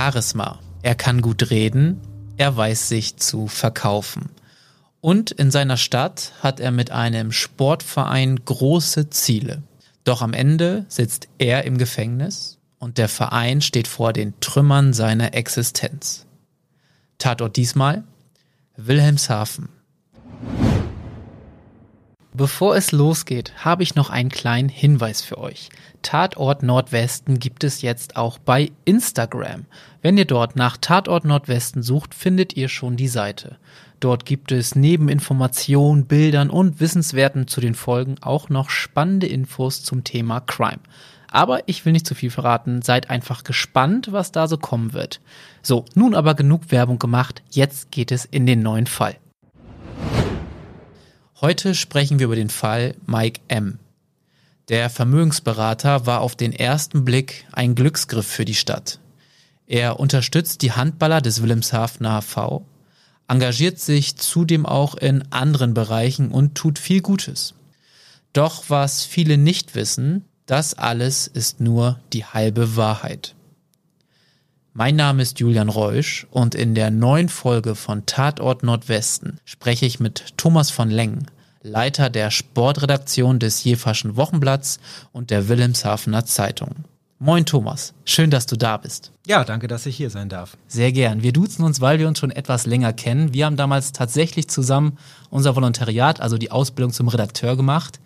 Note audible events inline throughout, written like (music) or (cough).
Charisma. Er kann gut reden, er weiß sich zu verkaufen. Und in seiner Stadt hat er mit einem Sportverein große Ziele. Doch am Ende sitzt er im Gefängnis und der Verein steht vor den Trümmern seiner Existenz. Tatort diesmal Wilhelmshaven. Bevor es losgeht, habe ich noch einen kleinen Hinweis für euch. Tatort Nordwesten gibt es jetzt auch bei Instagram. Wenn ihr dort nach Tatort Nordwesten sucht, findet ihr schon die Seite. Dort gibt es neben Informationen, Bildern und Wissenswerten zu den Folgen auch noch spannende Infos zum Thema Crime. Aber ich will nicht zu viel verraten, seid einfach gespannt, was da so kommen wird. So, nun aber genug Werbung gemacht, jetzt geht es in den neuen Fall. Heute sprechen wir über den Fall Mike M. Der Vermögensberater war auf den ersten Blick ein Glücksgriff für die Stadt. Er unterstützt die Handballer des Wilhelmshavener HV, engagiert sich zudem auch in anderen Bereichen und tut viel Gutes. Doch was viele nicht wissen, das alles ist nur die halbe Wahrheit. Mein Name ist Julian Reusch und in der neuen Folge von Tatort Nordwesten spreche ich mit Thomas von Lengen, Leiter der Sportredaktion des Jeverschen Wochenblatts und der Wilhelmshavener Zeitung. Moin Thomas, schön, dass du da bist. Ja, danke, dass ich hier sein darf. Sehr gern. Wir duzen uns, weil wir uns schon etwas länger kennen. Wir haben damals tatsächlich zusammen unser Volontariat, also die Ausbildung zum Redakteur gemacht.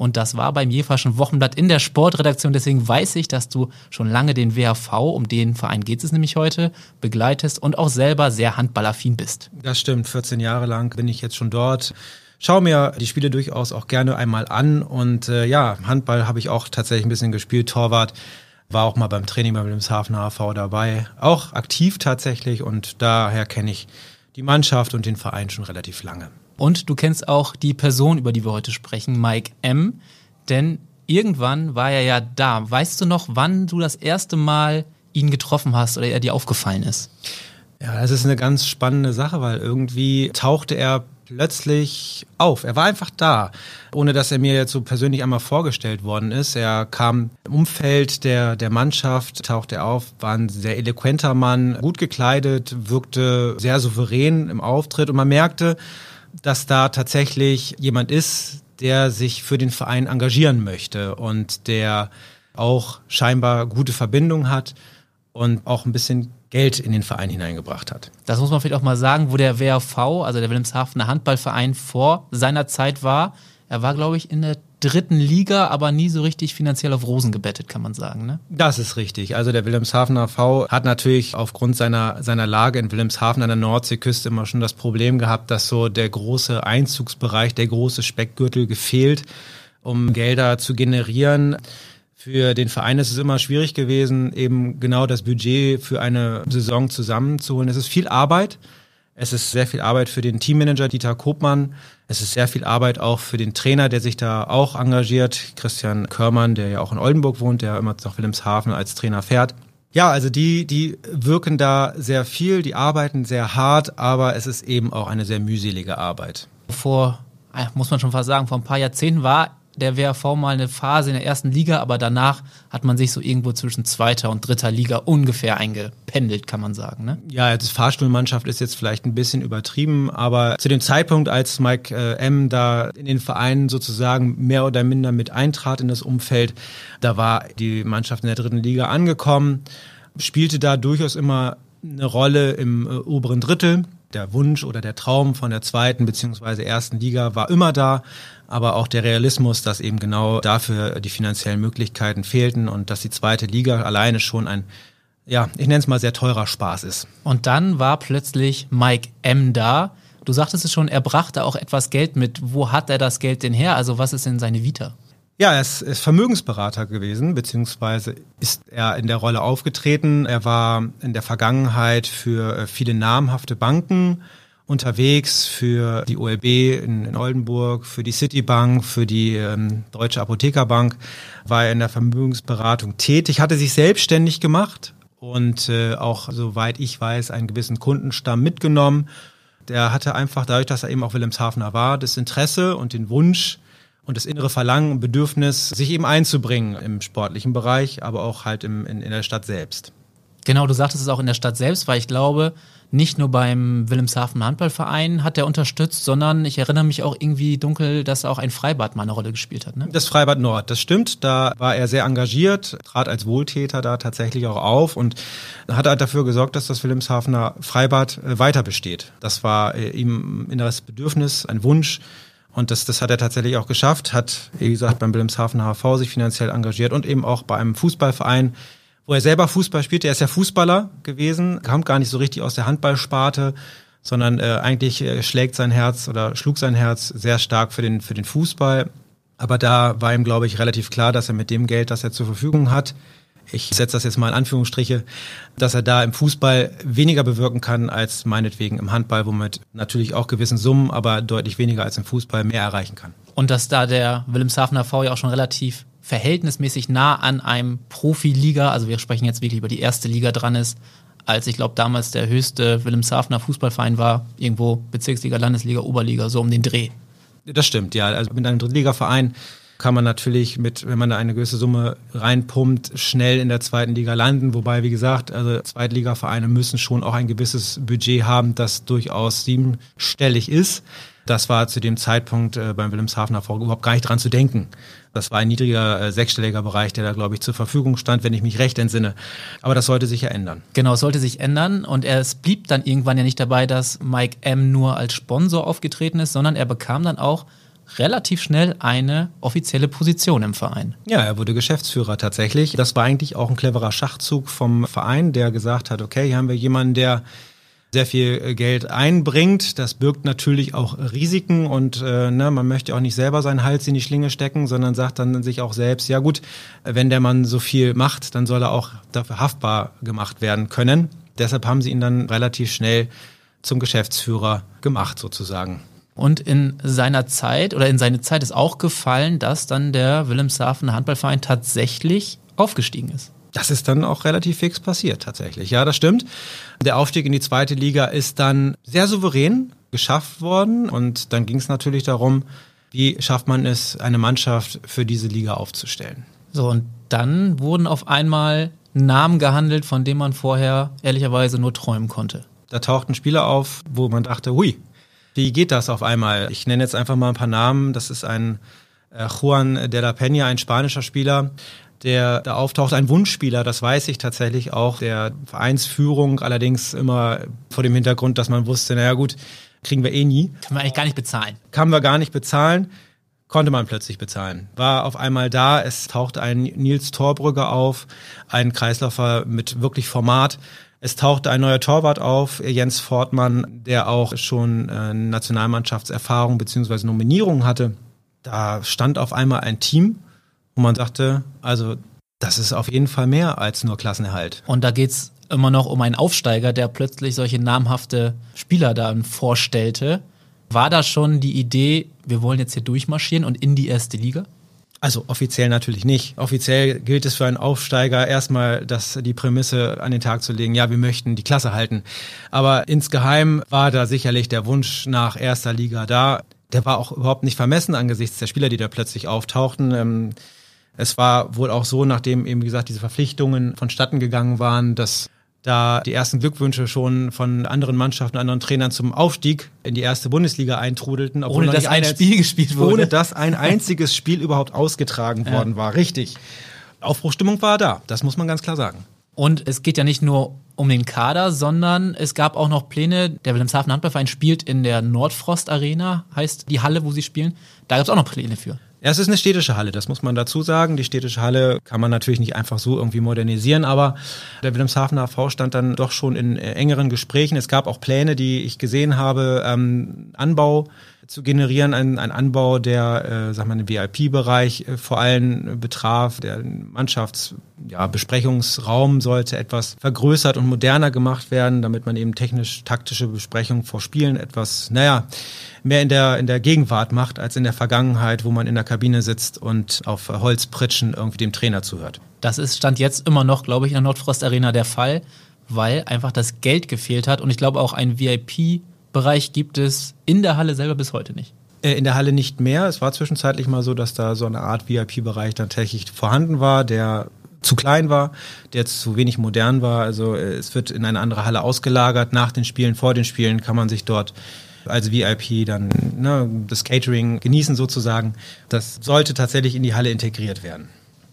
Und das war beim Jeverschen Wochenblatt in der Sportredaktion. Deswegen weiß ich, dass du schon lange den WHV, um den Verein geht es nämlich heute, begleitest und auch selber sehr handballaffin bist. Das stimmt. 14 Jahre lang bin ich jetzt schon dort. Schau mir die Spiele durchaus auch gerne einmal an. Und äh, ja, Handball habe ich auch tatsächlich ein bisschen gespielt, Torwart. War auch mal beim Training beim Wilhelmshaven HV dabei. Auch aktiv tatsächlich und daher kenne ich die Mannschaft und den Verein schon relativ lange. Und du kennst auch die Person, über die wir heute sprechen, Mike M. Denn irgendwann war er ja da. Weißt du noch, wann du das erste Mal ihn getroffen hast oder er dir aufgefallen ist? Ja, das ist eine ganz spannende Sache, weil irgendwie tauchte er plötzlich auf. Er war einfach da, ohne dass er mir jetzt so persönlich einmal vorgestellt worden ist. Er kam im Umfeld der, der Mannschaft, tauchte er auf, war ein sehr eloquenter Mann, gut gekleidet, wirkte sehr souverän im Auftritt und man merkte, dass da tatsächlich jemand ist, der sich für den Verein engagieren möchte und der auch scheinbar gute Verbindungen hat und auch ein bisschen Geld in den Verein hineingebracht hat. Das muss man vielleicht auch mal sagen, wo der WRV, also der Wilhelmshavener Handballverein, vor seiner Zeit war. Er war, glaube ich, in der dritten Liga, aber nie so richtig finanziell auf Rosen gebettet, kann man sagen. Ne? Das ist richtig. Also der Wilhelmshavener V hat natürlich aufgrund seiner, seiner Lage in Wilhelmshaven an der Nordseeküste immer schon das Problem gehabt, dass so der große Einzugsbereich, der große Speckgürtel gefehlt, um Gelder zu generieren. Für den Verein ist es immer schwierig gewesen, eben genau das Budget für eine Saison zusammenzuholen. Es ist viel Arbeit. Es ist sehr viel Arbeit für den Teammanager Dieter Kopmann. Es ist sehr viel Arbeit auch für den Trainer, der sich da auch engagiert. Christian Körmann, der ja auch in Oldenburg wohnt, der immer nach Wilhelmshaven als Trainer fährt. Ja, also die, die wirken da sehr viel, die arbeiten sehr hart, aber es ist eben auch eine sehr mühselige Arbeit. Vor, äh, muss man schon fast sagen, vor ein paar Jahrzehnten war der WRV mal eine Phase in der ersten Liga, aber danach hat man sich so irgendwo zwischen zweiter und dritter Liga ungefähr eingependelt, kann man sagen. Ne? Ja, das Fahrstuhlmannschaft ist jetzt vielleicht ein bisschen übertrieben, aber zu dem Zeitpunkt, als Mike äh, M. da in den Verein sozusagen mehr oder minder mit eintrat in das Umfeld, da war die Mannschaft in der dritten Liga angekommen, spielte da durchaus immer eine Rolle im äh, oberen Drittel der Wunsch oder der Traum von der zweiten beziehungsweise ersten Liga war immer da, aber auch der Realismus, dass eben genau dafür die finanziellen Möglichkeiten fehlten und dass die zweite Liga alleine schon ein, ja, ich nenne es mal sehr teurer Spaß ist. Und dann war plötzlich Mike M da. Du sagtest es schon, er brachte auch etwas Geld mit. Wo hat er das Geld denn her? Also was ist denn seine Vita? Ja, er ist, ist Vermögensberater gewesen, beziehungsweise ist er in der Rolle aufgetreten. Er war in der Vergangenheit für äh, viele namhafte Banken unterwegs, für die OLB in, in Oldenburg, für die Citibank, für die ähm, Deutsche Apothekerbank, war er in der Vermögensberatung tätig, hatte sich selbstständig gemacht und äh, auch, soweit ich weiß, einen gewissen Kundenstamm mitgenommen. Der hatte einfach dadurch, dass er eben auch Wilhelmshavener war, das Interesse und den Wunsch, und das innere Verlangen und Bedürfnis, sich eben einzubringen im sportlichen Bereich, aber auch halt im, in, in der Stadt selbst. Genau, du sagtest es auch in der Stadt selbst, weil ich glaube, nicht nur beim Wilhelmshaven Handballverein hat er unterstützt, sondern ich erinnere mich auch irgendwie dunkel, dass auch ein Freibad mal eine Rolle gespielt hat. Ne? Das Freibad Nord, das stimmt. Da war er sehr engagiert, trat als Wohltäter da tatsächlich auch auf und hat halt dafür gesorgt, dass das Wilhelmshavener Freibad äh, weiter besteht. Das war äh, ihm ein inneres Bedürfnis, ein Wunsch. Und das, das hat er tatsächlich auch geschafft, hat, wie gesagt, beim Wilhelmshaven HV sich finanziell engagiert und eben auch bei einem Fußballverein, wo er selber Fußball spielte. Er ist ja Fußballer gewesen, kam gar nicht so richtig aus der Handballsparte, sondern äh, eigentlich äh, schlägt sein Herz oder schlug sein Herz sehr stark für den, für den Fußball. Aber da war ihm, glaube ich, relativ klar, dass er mit dem Geld, das er zur Verfügung hat, ich setze das jetzt mal in Anführungsstriche, dass er da im Fußball weniger bewirken kann als meinetwegen im Handball, womit natürlich auch gewissen Summen, aber deutlich weniger als im Fußball mehr erreichen kann. Und dass da der Wilhelmshavener V ja auch schon relativ verhältnismäßig nah an einem Profiliga, also wir sprechen jetzt wirklich über die erste Liga dran ist, als ich glaube damals der höchste Wilhelmshavener Fußballverein war, irgendwo Bezirksliga, Landesliga, Oberliga, so um den Dreh. Das stimmt, ja. Also mit einem Drittligaverein kann man natürlich mit, wenn man da eine gewisse Summe reinpumpt, schnell in der zweiten Liga landen. Wobei, wie gesagt, also Zweitligavereine müssen schon auch ein gewisses Budget haben, das durchaus siebenstellig ist. Das war zu dem Zeitpunkt äh, beim Wilhelmshavener Vorg überhaupt gar nicht dran zu denken. Das war ein niedriger äh, sechsstelliger Bereich, der da, glaube ich, zur Verfügung stand, wenn ich mich recht entsinne. Aber das sollte sich ja ändern. Genau, es sollte sich ändern. Und es blieb dann irgendwann ja nicht dabei, dass Mike M. nur als Sponsor aufgetreten ist, sondern er bekam dann auch relativ schnell eine offizielle Position im Verein. Ja, er wurde Geschäftsführer tatsächlich. Das war eigentlich auch ein cleverer Schachzug vom Verein, der gesagt hat, okay, hier haben wir jemanden, der sehr viel äh, Geld einbringt. Das birgt natürlich auch Risiken und äh, ne, man möchte auch nicht selber seinen Hals in die Schlinge stecken, sondern sagt dann sich auch selbst, ja gut, wenn der Mann so viel macht, dann soll er auch dafür haftbar gemacht werden können. Deshalb haben sie ihn dann relativ schnell zum Geschäftsführer gemacht sozusagen. Und in seiner Zeit oder in seine Zeit ist auch gefallen, dass dann der Wilhelmshaven Handballverein tatsächlich aufgestiegen ist. Das ist dann auch relativ fix passiert, tatsächlich. Ja, das stimmt. Der Aufstieg in die zweite Liga ist dann sehr souverän geschafft worden. Und dann ging es natürlich darum, wie schafft man es, eine Mannschaft für diese Liga aufzustellen. So, und dann wurden auf einmal Namen gehandelt, von denen man vorher ehrlicherweise nur träumen konnte. Da tauchten Spieler auf, wo man dachte, hui, wie geht das auf einmal? Ich nenne jetzt einfach mal ein paar Namen. Das ist ein äh, Juan de la Peña, ein spanischer Spieler, der da auftaucht, ein Wunschspieler, das weiß ich tatsächlich auch, der Vereinsführung allerdings immer vor dem Hintergrund, dass man wusste, naja gut, kriegen wir eh nie. Kann man eigentlich gar nicht bezahlen. Kann wir gar nicht bezahlen, konnte man plötzlich bezahlen. War auf einmal da, es tauchte ein Nils Torbrügge auf, ein Kreisläufer mit wirklich Format. Es tauchte ein neuer Torwart auf, Jens Fortmann, der auch schon äh, Nationalmannschaftserfahrung beziehungsweise Nominierung hatte. Da stand auf einmal ein Team, und man sagte, also das ist auf jeden Fall mehr als nur Klassenerhalt. Und da geht es immer noch um einen Aufsteiger, der plötzlich solche namhafte Spieler dann vorstellte. War da schon die Idee, wir wollen jetzt hier durchmarschieren und in die erste Liga? Also offiziell natürlich nicht. Offiziell gilt es für einen Aufsteiger erstmal, das die Prämisse an den Tag zu legen, ja, wir möchten die Klasse halten. Aber insgeheim war da sicherlich der Wunsch nach erster Liga da. Der war auch überhaupt nicht vermessen angesichts der Spieler, die da plötzlich auftauchten. Ähm, es war wohl auch so, nachdem eben, wie gesagt, diese Verpflichtungen vonstatten gegangen waren, dass da die ersten Glückwünsche schon von anderen Mannschaften, anderen Trainern zum Aufstieg in die erste Bundesliga eintrudelten. Ohne dass ein Spiel gespielt wurde. Ohne dass ein einziges Spiel überhaupt ausgetragen (laughs) ja. worden war. Richtig. Aufbruchstimmung war da, das muss man ganz klar sagen. Und es geht ja nicht nur um den Kader, sondern es gab auch noch Pläne. Der Wilhelmshaven Handballverein spielt in der Nordfrost Arena, heißt die Halle, wo sie spielen. Da gab es auch noch Pläne für. Ja, es ist eine städtische Halle, das muss man dazu sagen. Die städtische Halle kann man natürlich nicht einfach so irgendwie modernisieren, aber der Wilhelmshavener AV stand dann doch schon in äh, engeren Gesprächen. Es gab auch Pläne, die ich gesehen habe, ähm, Anbau zu generieren, ein, ein Anbau, der, äh, sag mal, den VIP-Bereich äh, vor allem betraf. Der Mannschaftsbesprechungsraum ja, sollte etwas vergrößert und moderner gemacht werden, damit man eben technisch-taktische Besprechungen vor Spielen etwas, naja, mehr in der, in der Gegenwart macht, als in der Vergangenheit, wo man in der Kabine sitzt und auf Holzpritschen irgendwie dem Trainer zuhört. Das ist Stand jetzt immer noch, glaube ich, in der Nordfrost Arena der Fall, weil einfach das Geld gefehlt hat und ich glaube auch ein VIP-Bereich gibt es in der Halle selber bis heute nicht. Äh, in der Halle nicht mehr. Es war zwischenzeitlich mal so, dass da so eine Art VIP-Bereich tatsächlich vorhanden war, der zu klein war, der zu wenig modern war. Also äh, es wird in eine andere Halle ausgelagert. Nach den Spielen, vor den Spielen kann man sich dort als VIP dann ne, das Catering genießen sozusagen. Das sollte tatsächlich in die Halle integriert werden.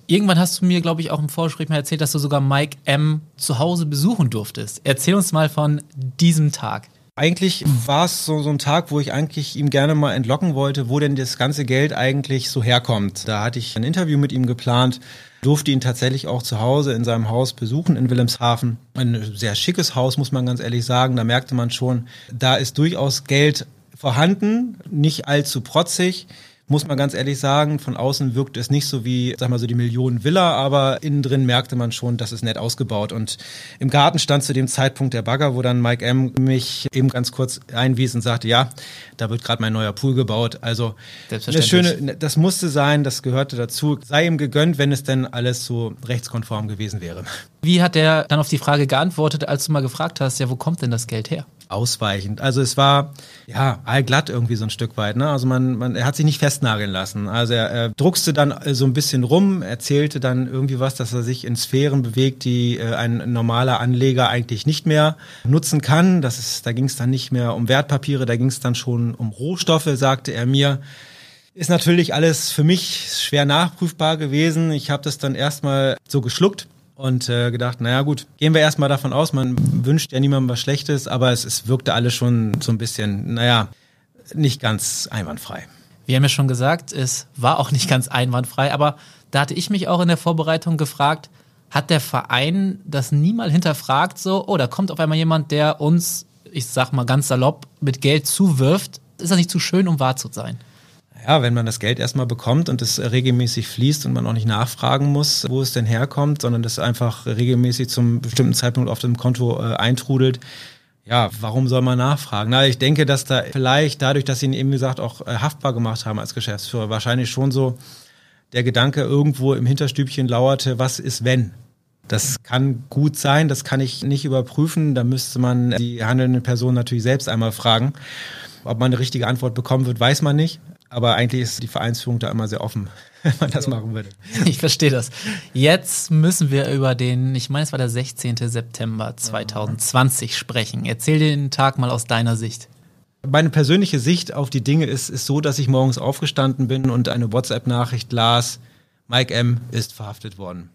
Irgendwann hast du mir, glaube ich, auch im Vorgespräch mal erzählt, dass du sogar Mike M. zu Hause besuchen durftest. Erzähl uns mal von diesem Tag. Eigentlich war es so, so ein Tag, wo ich eigentlich ihm gerne mal entlocken wollte, wo denn das ganze Geld eigentlich so herkommt. Da hatte ich ein Interview mit ihm geplant, durfte ihn tatsächlich auch zu Hause in seinem Haus besuchen in Wilhelmshaven. Ein sehr schickes Haus, muss man ganz ehrlich sagen. Da merkte man schon, da ist durchaus Geld vorhanden, nicht allzu protzig muss man ganz ehrlich sagen. Von außen wirkt es nicht so wie, sag mal so die Millionen Villa, aber innen drin merkte man schon, das ist nett ausgebaut. Und im Garten stand zu dem Zeitpunkt der Bagger, wo dann Mike M. mich eben ganz kurz einwies und sagte, ja, da wird gerade mein neuer Pool gebaut. Also das Schöne, das musste sein, das gehörte dazu. Sei ihm gegönnt, wenn es denn alles so rechtskonform gewesen wäre. Wie hat er dann auf die Frage geantwortet, als du mal gefragt hast, ja, wo kommt denn das Geld her? Ausweichend. Also es war ja allglatt irgendwie so ein Stück weit. Ne? Also man, man, er hat sich nicht festnageln lassen. Also er, er druckste dann äh, so ein bisschen rum, erzählte dann irgendwie was, dass er sich in Sphären bewegt, die äh, ein normaler Anleger eigentlich nicht mehr nutzen kann. Das ist, da ging es dann nicht mehr um Wertpapiere, da ging es dann schon um Rohstoffe, sagte er mir. Ist natürlich alles für mich schwer nachprüfbar gewesen. Ich habe das dann erstmal so geschluckt und äh, gedacht, naja gut, gehen wir erstmal davon aus, man wünscht ja niemandem was Schlechtes, aber es, es wirkte alles schon so ein bisschen, naja, nicht ganz einwandfrei. Wir haben ja schon gesagt, es war auch nicht ganz einwandfrei, aber da hatte ich mich auch in der Vorbereitung gefragt, hat der Verein das nie mal hinterfragt, so, oh, da kommt auf einmal jemand, der uns, ich sag mal ganz salopp, mit Geld zuwirft. Ist das nicht zu schön, um wahr zu sein? Ja, wenn man das Geld erstmal bekommt und es regelmäßig fließt und man auch nicht nachfragen muss, wo es denn herkommt, sondern das einfach regelmäßig zum bestimmten Zeitpunkt auf dem Konto äh, eintrudelt, ja, warum soll man nachfragen? Na, ich denke, dass da vielleicht dadurch, dass sie ihn eben gesagt auch äh, haftbar gemacht haben als Geschäftsführer, wahrscheinlich schon so der Gedanke irgendwo im Hinterstübchen lauerte, was ist wenn? Das kann gut sein, das kann ich nicht überprüfen. Da müsste man die handelnde Person natürlich selbst einmal fragen. Ob man eine richtige Antwort bekommen wird, weiß man nicht. Aber eigentlich ist die Vereinsführung da immer sehr offen, (laughs) wenn man das machen würde. (laughs) Ich verstehe das. Jetzt müssen wir über den, ich meine, es war der 16. September 2020 sprechen. Erzähl den Tag mal aus deiner Sicht. Meine persönliche Sicht auf die Dinge ist, ist so, dass ich morgens aufgestanden bin und eine WhatsApp-Nachricht las, Mike M. ist verhaftet worden.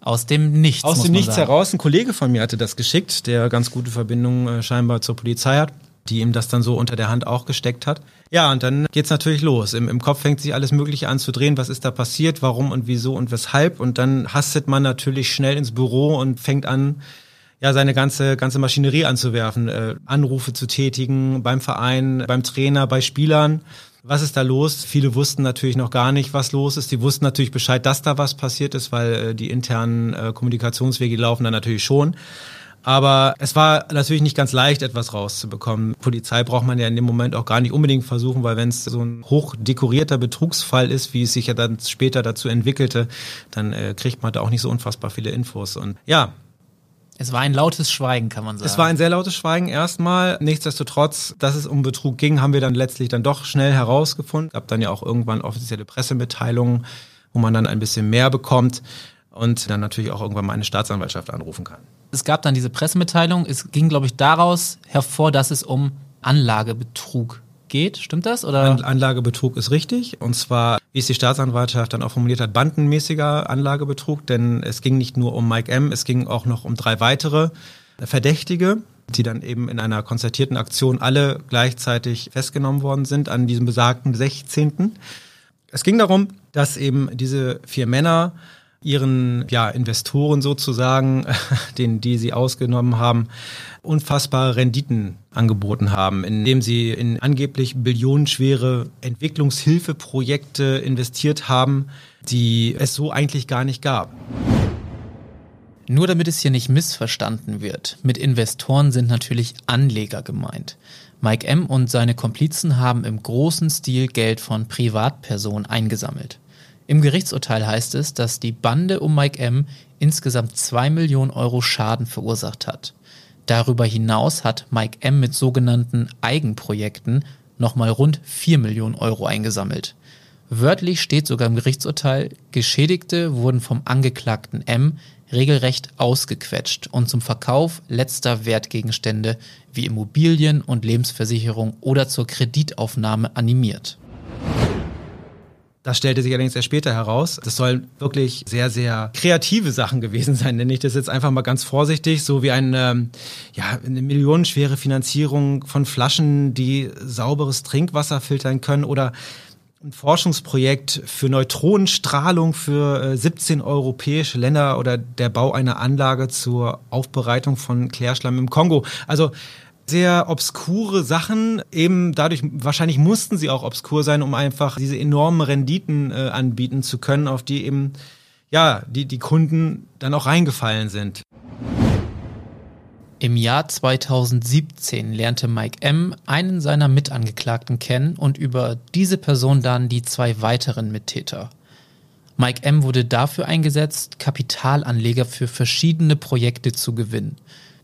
Aus dem Nichts. Aus dem Nichts sagen. heraus. Ein Kollege von mir hatte das geschickt, der ganz gute Verbindungen äh, scheinbar zur Polizei hat die ihm das dann so unter der Hand auch gesteckt hat. Ja, und dann geht's natürlich los. Im, Im Kopf fängt sich alles Mögliche an zu drehen. Was ist da passiert? Warum und wieso und weshalb? Und dann hastet man natürlich schnell ins Büro und fängt an, ja, seine ganze, ganze Maschinerie anzuwerfen, äh, Anrufe zu tätigen beim Verein, beim Trainer, bei Spielern. Was ist da los? Viele wussten natürlich noch gar nicht, was los ist. Die wussten natürlich Bescheid, dass da was passiert ist, weil äh, die internen äh, Kommunikationswege laufen dann natürlich schon. Aber es war natürlich nicht ganz leicht, etwas rauszubekommen. Polizei braucht man ja in dem Moment auch gar nicht unbedingt versuchen, weil wenn es so ein hochdekorierter Betrugsfall ist, wie es sich ja dann später dazu entwickelte, dann äh, kriegt man da auch nicht so unfassbar viele Infos. Und ja, es war ein lautes Schweigen, kann man sagen. Es war ein sehr lautes Schweigen erstmal. Nichtsdestotrotz, dass es um Betrug ging, haben wir dann letztlich dann doch schnell herausgefunden. Gab dann ja auch irgendwann offizielle Pressemitteilungen, wo man dann ein bisschen mehr bekommt und dann natürlich auch irgendwann mal eine Staatsanwaltschaft anrufen kann es gab dann diese Pressemitteilung. Es ging, glaube ich, daraus hervor, dass es um Anlagebetrug geht. Stimmt das? Oder? Anlagebetrug ist richtig. Und zwar, wie es die Staatsanwaltschaft dann auch formuliert hat, bandenmäßiger Anlagebetrug. Denn es ging nicht nur um Mike M., es ging auch noch um drei weitere Verdächtige, die dann eben in einer konzertierten Aktion alle gleichzeitig festgenommen worden sind an diesem besagten 16. Es ging darum, dass eben diese vier Männer ihren ja, Investoren sozusagen, (laughs) den, die sie ausgenommen haben, unfassbare Renditen angeboten haben, indem sie in angeblich billionenschwere Entwicklungshilfeprojekte investiert haben, die es so eigentlich gar nicht gab. Nur damit es hier nicht missverstanden wird, mit Investoren sind natürlich Anleger gemeint. Mike M. und seine Komplizen haben im großen Stil Geld von Privatpersonen eingesammelt. Im Gerichtsurteil heißt es, dass die Bande um Mike M. insgesamt zwei Millionen Euro Schaden verursacht hat. Darüber hinaus hat Mike M. mit sogenannten Eigenprojekten nochmal rund vier Millionen Euro eingesammelt. Wörtlich steht sogar im Gerichtsurteil, Geschädigte wurden vom Angeklagten M regelrecht ausgequetscht und zum Verkauf letzter Wertgegenstände wie Immobilien und Lebensversicherung oder zur Kreditaufnahme animiert. Das stellte sich allerdings erst später heraus. Das sollen wirklich sehr, sehr kreative Sachen gewesen sein, nenne ich das jetzt einfach mal ganz vorsichtig, so wie eine, ähm, ja, eine millionenschwere Finanzierung von Flaschen, die sauberes Trinkwasser filtern können oder ein Forschungsprojekt für Neutronenstrahlung für 17 äh, europäische Länder oder der Bau einer Anlage zur Aufbereitung von Klärschlamm im Kongo. Also sehr obskure Sachen. Eben dadurch, wahrscheinlich mussten sie auch obskur sein, um einfach diese enormen Renditen äh, anbieten zu können, auf die eben, ja, die, die Kunden dann auch reingefallen sind. Im Jahr 2017 lernte Mike M. einen seiner Mitangeklagten kennen und über diese Person dann die zwei weiteren Mittäter. Mike M. wurde dafür eingesetzt, Kapitalanleger für verschiedene Projekte zu gewinnen.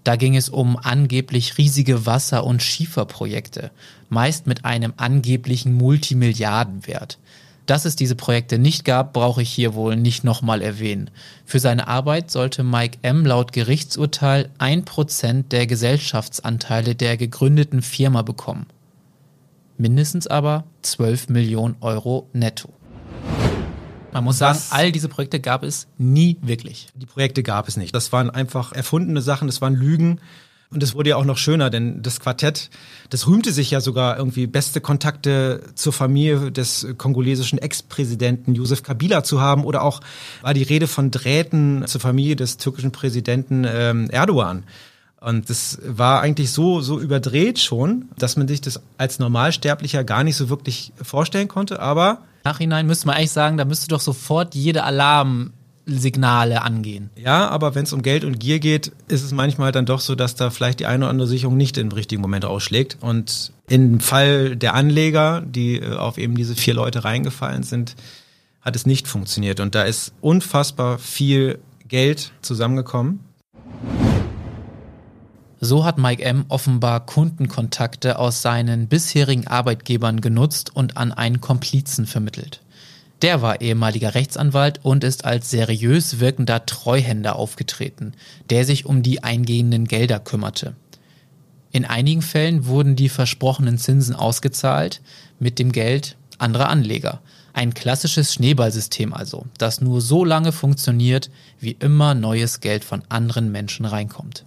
Da ging es um angeblich riesige Wasser- und Schieferprojekte, meist mit einem angeblichen Multimilliardenwert. Dass es diese Projekte nicht gab, brauche ich hier wohl nicht nochmal erwähnen. Für seine Arbeit sollte Mike M. laut Gerichtsurteil ein Prozent der Gesellschaftsanteile der gegründeten Firma bekommen. Mindestens aber 12 Millionen Euro netto. Man muss sagen, all diese Projekte gab es nie wirklich. Die Projekte gab es nicht. Das waren einfach erfundene Sachen, das waren Lügen. Und es wurde ja auch noch schöner, denn das Quartett, das rühmte sich ja sogar irgendwie beste Kontakte zur Familie des kongolesischen Ex-Präsidenten Josef Kabila zu haben oder auch war die Rede von Drähten zur Familie des türkischen Präsidenten ähm, Erdogan. Und das war eigentlich so, so überdreht schon, dass man sich das als Normalsterblicher gar nicht so wirklich vorstellen konnte, aber Nachhinein müsste man eigentlich sagen, da müsste doch sofort jede Alarmsignale angehen. Ja, aber wenn es um Geld und Gier geht, ist es manchmal dann doch so, dass da vielleicht die eine oder andere Sicherung nicht im richtigen Moment ausschlägt. Und im Fall der Anleger, die äh, auf eben diese vier Leute reingefallen sind, hat es nicht funktioniert. Und da ist unfassbar viel Geld zusammengekommen. So hat Mike M. offenbar Kundenkontakte aus seinen bisherigen Arbeitgebern genutzt und an einen Komplizen vermittelt. Der war ehemaliger Rechtsanwalt und ist als seriös wirkender Treuhänder aufgetreten, der sich um die eingehenden Gelder kümmerte. In einigen Fällen wurden die versprochenen Zinsen ausgezahlt mit dem Geld anderer Anleger. Ein klassisches Schneeballsystem also, das nur so lange funktioniert, wie immer neues Geld von anderen Menschen reinkommt.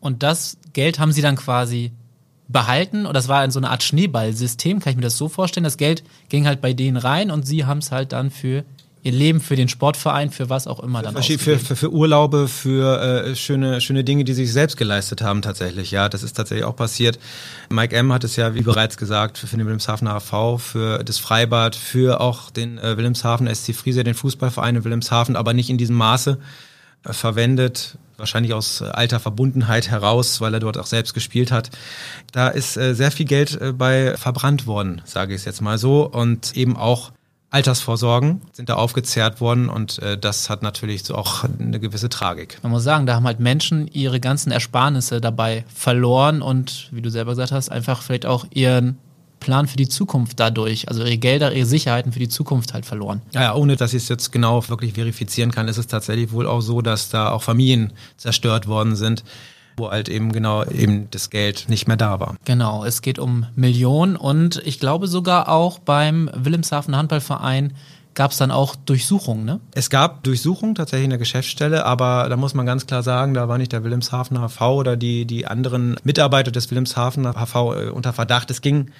Und das Geld haben sie dann quasi behalten und das war in so eine Art Schneeballsystem, kann ich mir das so vorstellen. Das Geld ging halt bei denen rein und sie haben es halt dann für ihr Leben, für den Sportverein, für was auch immer dann für, für, für, für Urlaube, für äh, schöne, schöne Dinge, die sie sich selbst geleistet haben tatsächlich. Ja, das ist tatsächlich auch passiert. Mike M. hat es ja, wie bereits gesagt, für den Wilhelmshavener AV, für das Freibad, für auch den äh, Wilhelmshaven SC Friese, den Fußballverein in Wilhelmshaven, aber nicht in diesem Maße äh, verwendet wahrscheinlich aus äh, alter Verbundenheit heraus, weil er dort auch selbst gespielt hat. Da ist äh, sehr viel Geld äh, bei verbrannt worden, sage ich es jetzt mal so. Und eben auch Altersvorsorgen sind da aufgezehrt worden und das hat natürlich auch eine gewisse Tragik. Man muss sagen, da haben halt Menschen ihre ganzen Ersparnisse dabei verloren und, wie du selber gesagt hast, einfach vielleicht auch ihren Plan für die Zukunft dadurch, also ihre Gelder, ihre Sicherheiten für die Zukunft halt verloren. Ja, ja ohne dass ich es jetzt genau wirklich verifizieren kann, ist es tatsächlich wohl auch so, dass da auch Familien zerstört worden sind wo halt eben genau eben das Geld nicht mehr da war. Genau, es geht um Millionen und ich glaube sogar auch beim Wilhelmshaven Handballverein gab es dann auch Durchsuchungen, ne? Es gab Durchsuchungen tatsächlich in der Geschäftsstelle, aber da muss man ganz klar sagen, da war nicht der Wilhelmshavener HV oder die, die anderen Mitarbeiter des Wilhelmshavener HV äh, unter Verdacht. Es ging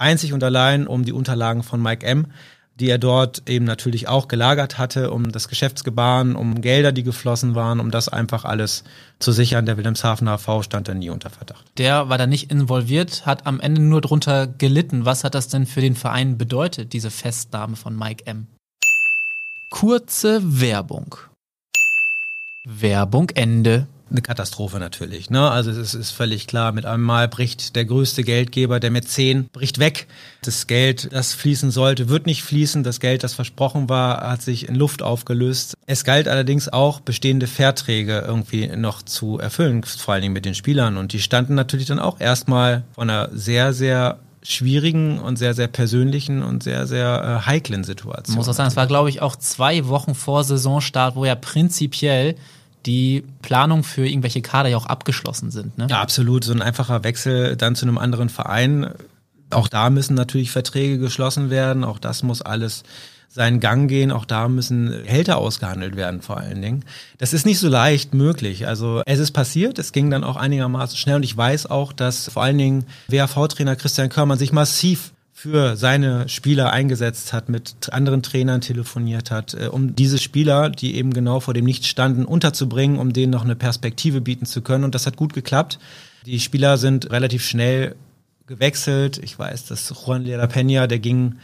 einzig und allein um die Unterlagen von Mike M., die er dort eben natürlich auch gelagert hatte, um das Geschäftsgebaren, um Gelder, die geflossen waren, um das einfach alles zu sichern. Der Wilhelmshavener AV stand da nie unter Verdacht. Der war da nicht involviert, hat am Ende nur drunter gelitten. Was hat das denn für den Verein bedeutet, diese Festnahme von Mike M? Kurze Werbung. Werbung Ende eine Katastrophe natürlich. Ne? Also es ist völlig klar, mit einem Mal bricht der größte Geldgeber, der Mäzen, bricht weg. Das Geld, das fließen sollte, wird nicht fließen. Das Geld, das versprochen war, hat sich in Luft aufgelöst. Es galt allerdings auch, bestehende Verträge irgendwie noch zu erfüllen, vor allen Dingen mit den Spielern. Und die standen natürlich dann auch erstmal vor einer sehr, sehr schwierigen und sehr, sehr persönlichen und sehr, sehr äh, heiklen Situation. Man muss auch sagen, es war, glaube ich, auch zwei Wochen vor Saisonstart, wo ja prinzipiell die Planung für irgendwelche Kader ja auch abgeschlossen sind. Ne? Ja, absolut. So ein einfacher Wechsel dann zu einem anderen Verein. Auch da müssen natürlich Verträge geschlossen werden. Auch das muss alles seinen Gang gehen. Auch da müssen Hälter ausgehandelt werden, vor allen Dingen. Das ist nicht so leicht möglich. Also es ist passiert, es ging dann auch einigermaßen schnell und ich weiß auch, dass vor allen Dingen WHV-Trainer Christian Körmann sich massiv für seine Spieler eingesetzt hat, mit anderen Trainern telefoniert hat, äh, um diese Spieler, die eben genau vor dem Nichts standen, unterzubringen, um denen noch eine Perspektive bieten zu können. Und das hat gut geklappt. Die Spieler sind relativ schnell gewechselt. Ich weiß, dass Juan Lera Peña, der ging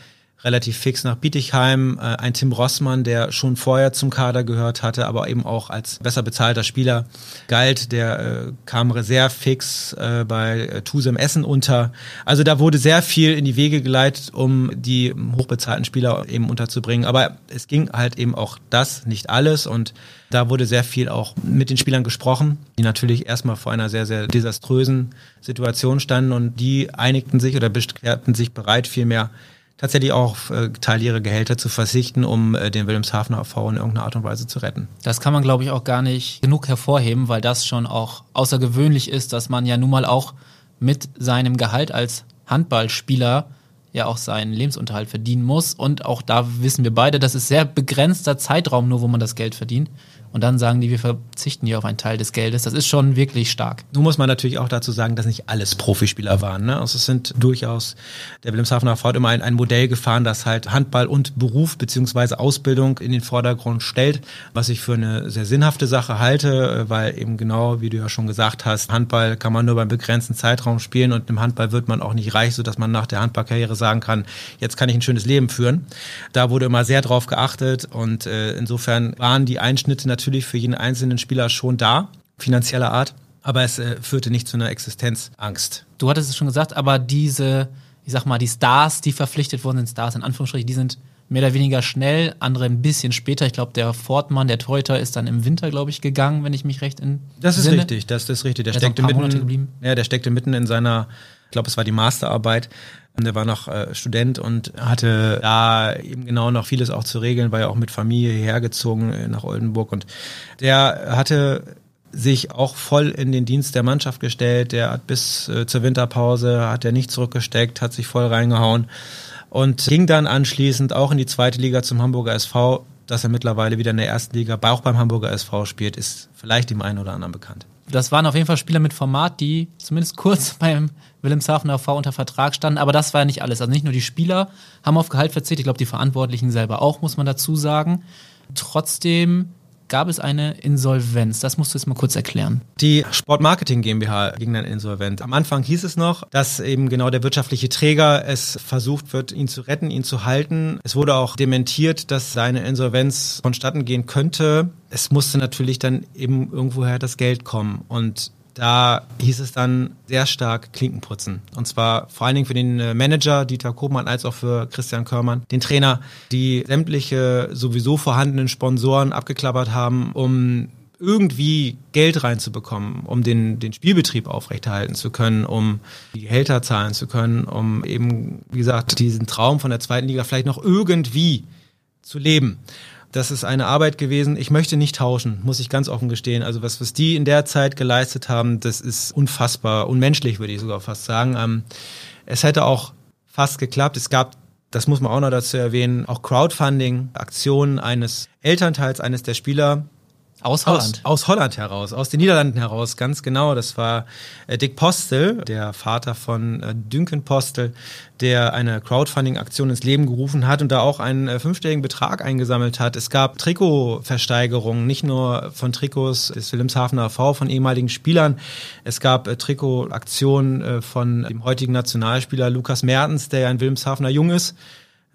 relativ fix nach Bietigheim. Äh, ein Tim Rossmann, der schon vorher zum Kader gehört hatte, aber eben auch als besser bezahlter Spieler galt, der äh, kam reservfix äh, bei äh, Tusem Essen unter. Also da wurde sehr viel in die Wege geleitet, um die hochbezahlten Spieler eben unterzubringen. Aber es ging halt eben auch das, nicht alles. Und da wurde sehr viel auch mit den Spielern gesprochen, die natürlich erstmal vor einer sehr, sehr desaströsen Situation standen und die einigten sich oder beschwerten sich bereit, viel mehr tatsächlich auch äh, Teil ihrer Gehälter zu verzichten, um äh, den Wilhelmshavener AV in irgendeiner Art und Weise zu retten. Das kann man, glaube ich, auch gar nicht genug hervorheben, weil das schon auch außergewöhnlich ist, dass man ja nun mal auch mit seinem Gehalt als Handballspieler ja auch seinen Lebensunterhalt verdienen muss. Und auch da wissen wir beide, das ist sehr begrenzter Zeitraum nur, wo man das Geld verdient und dann sagen die, wir verzichten hier auf einen Teil des Geldes. Das ist schon wirklich stark. Nun muss man natürlich auch dazu sagen, dass nicht alles Profispieler waren. Ne? Also es sind durchaus, der Wilhelmshavener Ford immer ein, ein Modell gefahren, das halt Handball und Beruf beziehungsweise Ausbildung in den Vordergrund stellt, was ich für eine sehr sinnhafte Sache halte, weil eben genau, wie du ja schon gesagt hast, Handball kann man nur beim begrenzten Zeitraum spielen und im Handball wird man auch nicht reich, sodass man nach der Handballkarriere sagen kann, jetzt kann ich ein schönes Leben führen. Da wurde immer sehr drauf geachtet und äh, insofern waren die Einschnitte natürlich für jeden einzelnen Spieler schon da, finanzieller Art, aber es äh, führte nicht zu einer Existenzangst. Du hattest es schon gesagt, aber diese, ich sag mal, die Stars, die verpflichtet wurden, sind Stars in Anführungsstrichen, die sind mehr oder weniger schnell, andere ein bisschen später. Ich glaube, der Fortmann, der Torhüter, ist dann im Winter, glaube ich, gegangen, wenn ich mich recht in Das ist Sinne. richtig, das, das ist richtig. Der, der steckte mitten, ja, der steckte mitten in seiner, ich glaube, es war die Masterarbeit der war noch äh, Student und hatte da eben genau noch vieles auch zu regeln, war ja auch mit Familie hergezogen äh, nach Oldenburg und der hatte sich auch voll in den Dienst der Mannschaft gestellt. Der hat bis äh, zur Winterpause hat er nicht zurückgesteckt, hat sich voll reingehauen und ging dann anschließend auch in die zweite Liga zum Hamburger SV. Dass er mittlerweile wieder in der ersten Liga, auch beim Hamburger SV spielt, ist vielleicht dem einen oder anderen bekannt das waren auf jeden Fall Spieler mit Format, die zumindest kurz (laughs) beim Wilhelmshaven V unter Vertrag standen. Aber das war ja nicht alles. Also nicht nur die Spieler haben auf Gehalt verzichtet, ich glaube, die Verantwortlichen selber auch, muss man dazu sagen. Trotzdem gab es eine Insolvenz. Das musst du jetzt mal kurz erklären. Die Sportmarketing GmbH ging dann insolvent. Am Anfang hieß es noch, dass eben genau der wirtschaftliche Träger es versucht wird, ihn zu retten, ihn zu halten. Es wurde auch dementiert, dass seine Insolvenz vonstatten gehen könnte. Es musste natürlich dann eben irgendwoher das Geld kommen. Und da hieß es dann sehr stark Klinken putzen. Und zwar vor allen Dingen für den äh, Manager Dieter Kobmann als auch für Christian Körmann, den Trainer, die sämtliche sowieso vorhandenen Sponsoren abgeklappert haben, um irgendwie Geld reinzubekommen, um den, den Spielbetrieb aufrechterhalten zu können, um die Gehälter zahlen zu können, um eben, wie gesagt, diesen Traum von der zweiten Liga vielleicht noch irgendwie zu leben. Das ist eine Arbeit gewesen. Ich möchte nicht tauschen, muss ich ganz offen gestehen. Also was, was die in der Zeit geleistet haben, das ist unfassbar, unmenschlich, würde ich sogar fast sagen. Ähm, es hätte auch fast geklappt. Es gab, das muss man auch noch dazu erwähnen, auch Crowdfunding-Aktionen eines Elternteils eines der Spieler, aus Holland. Aus, aus, Holland heraus, aus den Niederlanden heraus, ganz genau. Das war äh, Dick Postel, der Vater von äh, Dünken Postel, der eine Crowdfunding-Aktion ins Leben gerufen hat und da auch einen äh, fünfstelligen Betrag eingesammelt hat. Es gab Trikotversteigerungen, nicht nur von Trikots des Wilhelmshavener V, von ehemaligen Spielern. Es gab äh, Trikotaktionen äh, von dem heutigen Nationalspieler Lukas Mertens, der ja ein Wilhelmshavener Jung ist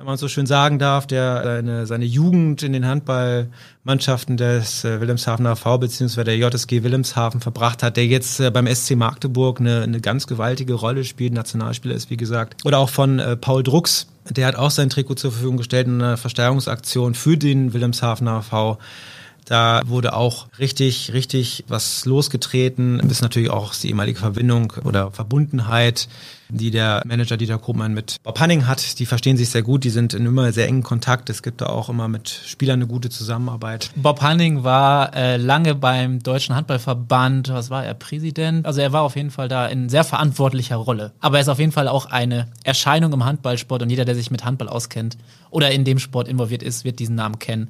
wenn man so schön sagen darf, der seine, seine Jugend in den Handballmannschaften des äh, Wilhelmshavener V bzw. der JSG Wilhelmshaven verbracht hat, der jetzt äh, beim SC Magdeburg eine, eine ganz gewaltige Rolle spielt, Nationalspieler ist, wie gesagt. Oder auch von äh, Paul Drucks, der hat auch sein Trikot zur Verfügung gestellt in einer Versteigerungsaktion für den Wilhelmshavener V. Da wurde auch richtig, richtig was losgetreten. Das ist natürlich auch die ehemalige Verbindung oder Verbundenheit, die der Manager Dieter Koopmann mit Bob Hanning hat. Die verstehen sich sehr gut, die sind in immer sehr engen Kontakt. Es gibt da auch immer mit Spielern eine gute Zusammenarbeit. Bob Hanning war äh, lange beim Deutschen Handballverband, was war er, Präsident? Also er war auf jeden Fall da in sehr verantwortlicher Rolle. Aber er ist auf jeden Fall auch eine Erscheinung im Handballsport und jeder, der sich mit Handball auskennt oder in dem Sport involviert ist, wird diesen Namen kennen.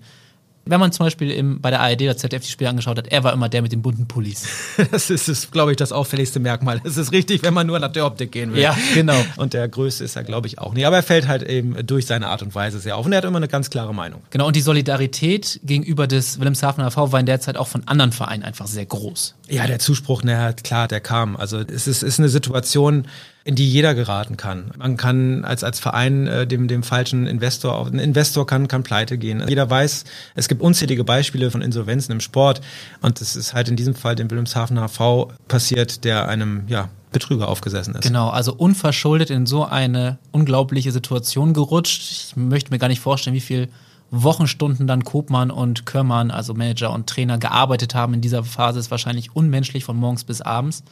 Wenn man zum Beispiel im, bei der ARD oder ZDF die Spiele angeschaut hat, er war immer der mit den bunten Pullis. (laughs) Das ist, ist glaube ich, das auffälligste Merkmal. Es ist richtig, wenn man nur nach der Optik gehen will. Ja, genau. Und der Größte ist er, glaube ich, auch nicht. Aber er fällt halt eben durch seine Art und Weise sehr auf. Und er hat immer eine ganz klare Meinung. Genau, und die Solidarität gegenüber des Wilhelmshavener V war in der Zeit auch von anderen Vereinen einfach sehr groß. Ja, der Zuspruch, naja, klar, der kam. Also es ist, ist eine Situation, in die jeder geraten kann. Man kann als, als Verein äh, dem, dem falschen Investor, ein Investor kann, kann pleite gehen. Jeder weiß, es gibt unzählige Beispiele von Insolvenzen im Sport und es ist halt in diesem Fall dem Wilhelmshaven HV passiert, der einem, ja, Betrüger aufgesessen ist. Genau, also unverschuldet in so eine unglaubliche Situation gerutscht. Ich möchte mir gar nicht vorstellen, wie viel Wochenstunden dann Kopmann und Körmann, also Manager und Trainer, gearbeitet haben in dieser Phase, ist wahrscheinlich unmenschlich von morgens bis abends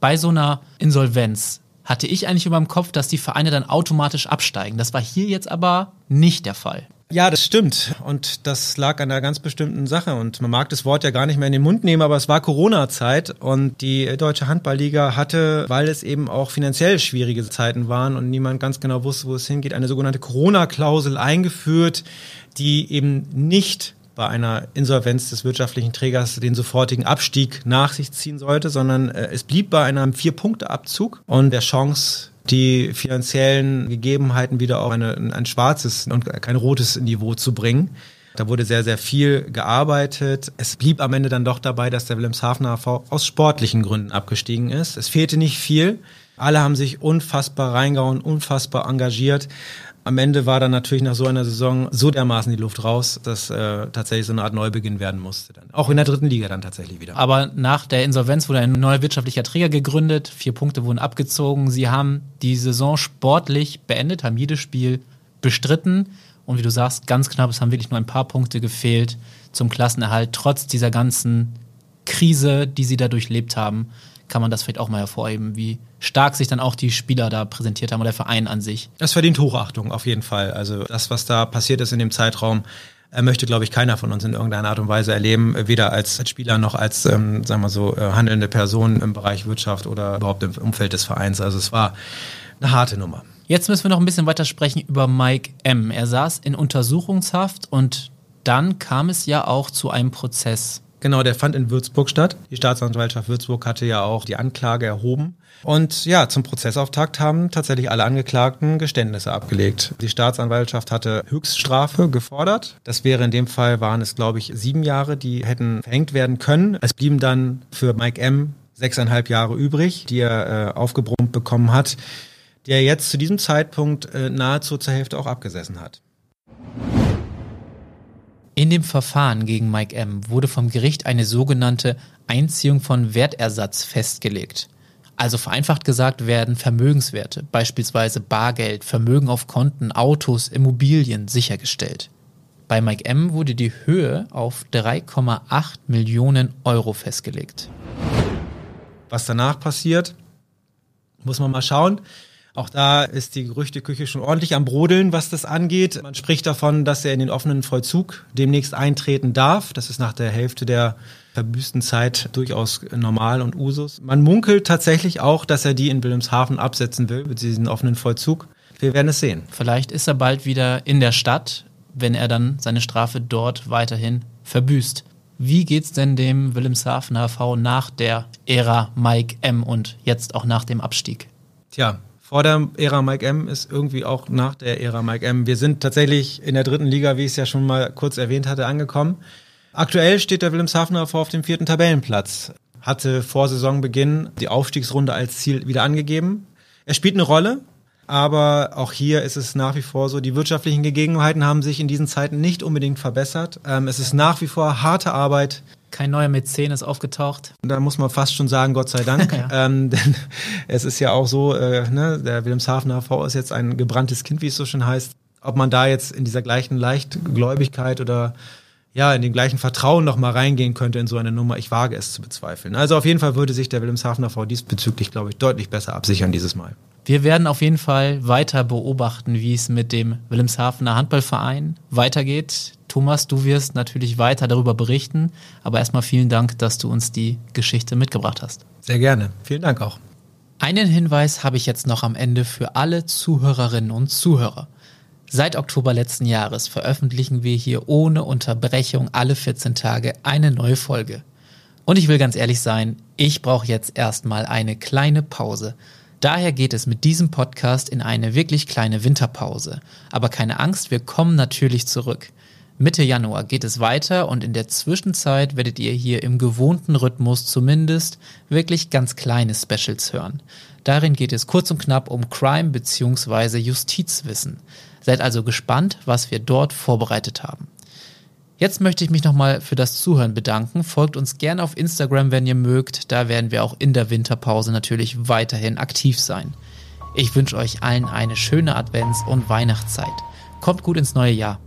bei so einer Insolvenz hatte ich eigentlich über dem Kopf, dass die Vereine dann automatisch absteigen. Das war hier jetzt aber nicht der Fall. Ja, das stimmt. Und das lag an einer ganz bestimmten Sache. Und man mag das Wort ja gar nicht mehr in den Mund nehmen, aber es war Corona-Zeit und die Deutsche Handballliga hatte, weil es eben auch finanziell schwierige Zeiten waren und niemand ganz genau wusste, wo es hingeht, eine sogenannte Corona-Klausel eingeführt, die eben nicht bei einer Insolvenz des wirtschaftlichen Trägers den sofortigen Abstieg nach sich ziehen sollte, sondern äh, es blieb bei einem Vier-Punkte-Abzug und der Chance, die finanziellen Gegebenheiten wieder auf eine, ein schwarzes und kein rotes Niveau zu bringen. Da wurde sehr, sehr viel gearbeitet. Es blieb am Ende dann doch dabei, dass der Wilhelmshavener AV aus sportlichen Gründen abgestiegen ist. Es fehlte nicht viel. Alle haben sich unfassbar reingehauen, unfassbar engagiert am Ende war dann natürlich nach so einer Saison so dermaßen die Luft raus, dass äh, tatsächlich so eine Art Neubeginn werden musste. Dann. Auch in der dritten Liga dann tatsächlich wieder. Aber nach der Insolvenz wurde ein neuer wirtschaftlicher Träger gegründet, vier Punkte wurden abgezogen. Sie haben die Saison sportlich beendet, haben jedes Spiel bestritten. Und wie du sagst, ganz knapp, es haben wirklich nur ein paar Punkte gefehlt zum Klassenerhalt, trotz dieser ganzen Krise, die sie da durchlebt haben kann man das vielleicht auch mal hervorheben, wie stark sich dann auch die Spieler da präsentiert haben oder der Verein an sich. Das verdient Hochachtung auf jeden Fall. Also das, was da passiert ist in dem Zeitraum, äh, möchte, glaube ich, keiner von uns in irgendeiner Art und Weise erleben, weder als, als Spieler noch als, ähm, sagen wir so, äh, handelnde Person im Bereich Wirtschaft oder überhaupt im Umfeld des Vereins. Also es war eine harte Nummer. Jetzt müssen wir noch ein bisschen weiter sprechen über Mike M. Er saß in Untersuchungshaft und dann kam es ja auch zu einem Prozess. Genau, der fand in Würzburg statt. Die Staatsanwaltschaft Würzburg hatte ja auch die Anklage erhoben. Und ja, zum Prozessauftakt haben tatsächlich alle Angeklagten Geständnisse abgelegt. Die Staatsanwaltschaft hatte Höchststrafe gefordert. Das wäre in dem Fall, waren es glaube ich sieben Jahre, die hätten verhängt werden können. Es blieben dann für Mike M. sechseinhalb Jahre übrig, die er äh, aufgebrummt bekommen hat, der jetzt zu diesem Zeitpunkt äh, nahezu zur Hälfte auch abgesessen hat. In dem Verfahren gegen Mike M. wurde vom Gericht eine sogenannte Einziehung von Wertersatz festgelegt. Also vereinfacht gesagt werden Vermögenswerte, beispielsweise Bargeld, Vermögen auf Konten, Autos, Immobilien sichergestellt. Bei Mike M. wurde die Höhe auf 3,8 Millionen Euro festgelegt. Was danach passiert, muss man mal schauen. Auch da ist die Gerüchteküche schon ordentlich am Brodeln, was das angeht. Man spricht davon, dass er in den offenen Vollzug demnächst eintreten darf. Das ist nach der Hälfte der verbüßten Zeit durchaus normal und Usus. Man munkelt tatsächlich auch, dass er die in Wilhelmshaven absetzen will, mit diesem offenen Vollzug. Wir werden es sehen. Vielleicht ist er bald wieder in der Stadt, wenn er dann seine Strafe dort weiterhin verbüßt. Wie geht's denn dem Wilhelmshaven HV nach der Ära Mike M und jetzt auch nach dem Abstieg? Tja, vor der Ära Mike M ist irgendwie auch nach der Ära Mike M. Wir sind tatsächlich in der dritten Liga, wie ich es ja schon mal kurz erwähnt hatte, angekommen. Aktuell steht der Wilhelmshavener vor auf dem vierten Tabellenplatz. Hatte vor Saisonbeginn die Aufstiegsrunde als Ziel wieder angegeben. Er spielt eine Rolle, aber auch hier ist es nach wie vor so, die wirtschaftlichen Gegebenheiten haben sich in diesen Zeiten nicht unbedingt verbessert. Ähm, es ist nach wie vor harte Arbeit, kein neuer Mäzen ist aufgetaucht. Da muss man fast schon sagen, Gott sei Dank. (laughs) ja. ähm, (laughs) denn es ist ja auch so, äh, ne, der Wilhelmshavener V ist jetzt ein gebranntes Kind, wie es so schön heißt. Ob man da jetzt in dieser gleichen Leichtgläubigkeit oder ja, in dem gleichen Vertrauen noch mal reingehen könnte in so eine Nummer. Ich wage es zu bezweifeln. Also auf jeden Fall würde sich der Wilhelmshavener V diesbezüglich, glaube ich, deutlich besser absichern dieses Mal. Wir werden auf jeden Fall weiter beobachten, wie es mit dem Wilhelmshavener Handballverein weitergeht. Thomas, du wirst natürlich weiter darüber berichten, aber erstmal vielen Dank, dass du uns die Geschichte mitgebracht hast. Sehr gerne. Vielen Dank auch. Einen Hinweis habe ich jetzt noch am Ende für alle Zuhörerinnen und Zuhörer. Seit Oktober letzten Jahres veröffentlichen wir hier ohne Unterbrechung alle 14 Tage eine neue Folge. Und ich will ganz ehrlich sein, ich brauche jetzt erstmal eine kleine Pause. Daher geht es mit diesem Podcast in eine wirklich kleine Winterpause. Aber keine Angst, wir kommen natürlich zurück. Mitte Januar geht es weiter und in der Zwischenzeit werdet ihr hier im gewohnten Rhythmus zumindest wirklich ganz kleine Specials hören. Darin geht es kurz und knapp um Crime bzw. Justizwissen. Seid also gespannt, was wir dort vorbereitet haben. Jetzt möchte ich mich nochmal für das Zuhören bedanken. Folgt uns gerne auf Instagram, wenn ihr mögt. Da werden wir auch in der Winterpause natürlich weiterhin aktiv sein. Ich wünsche euch allen eine schöne Advents- und Weihnachtszeit. Kommt gut ins neue Jahr.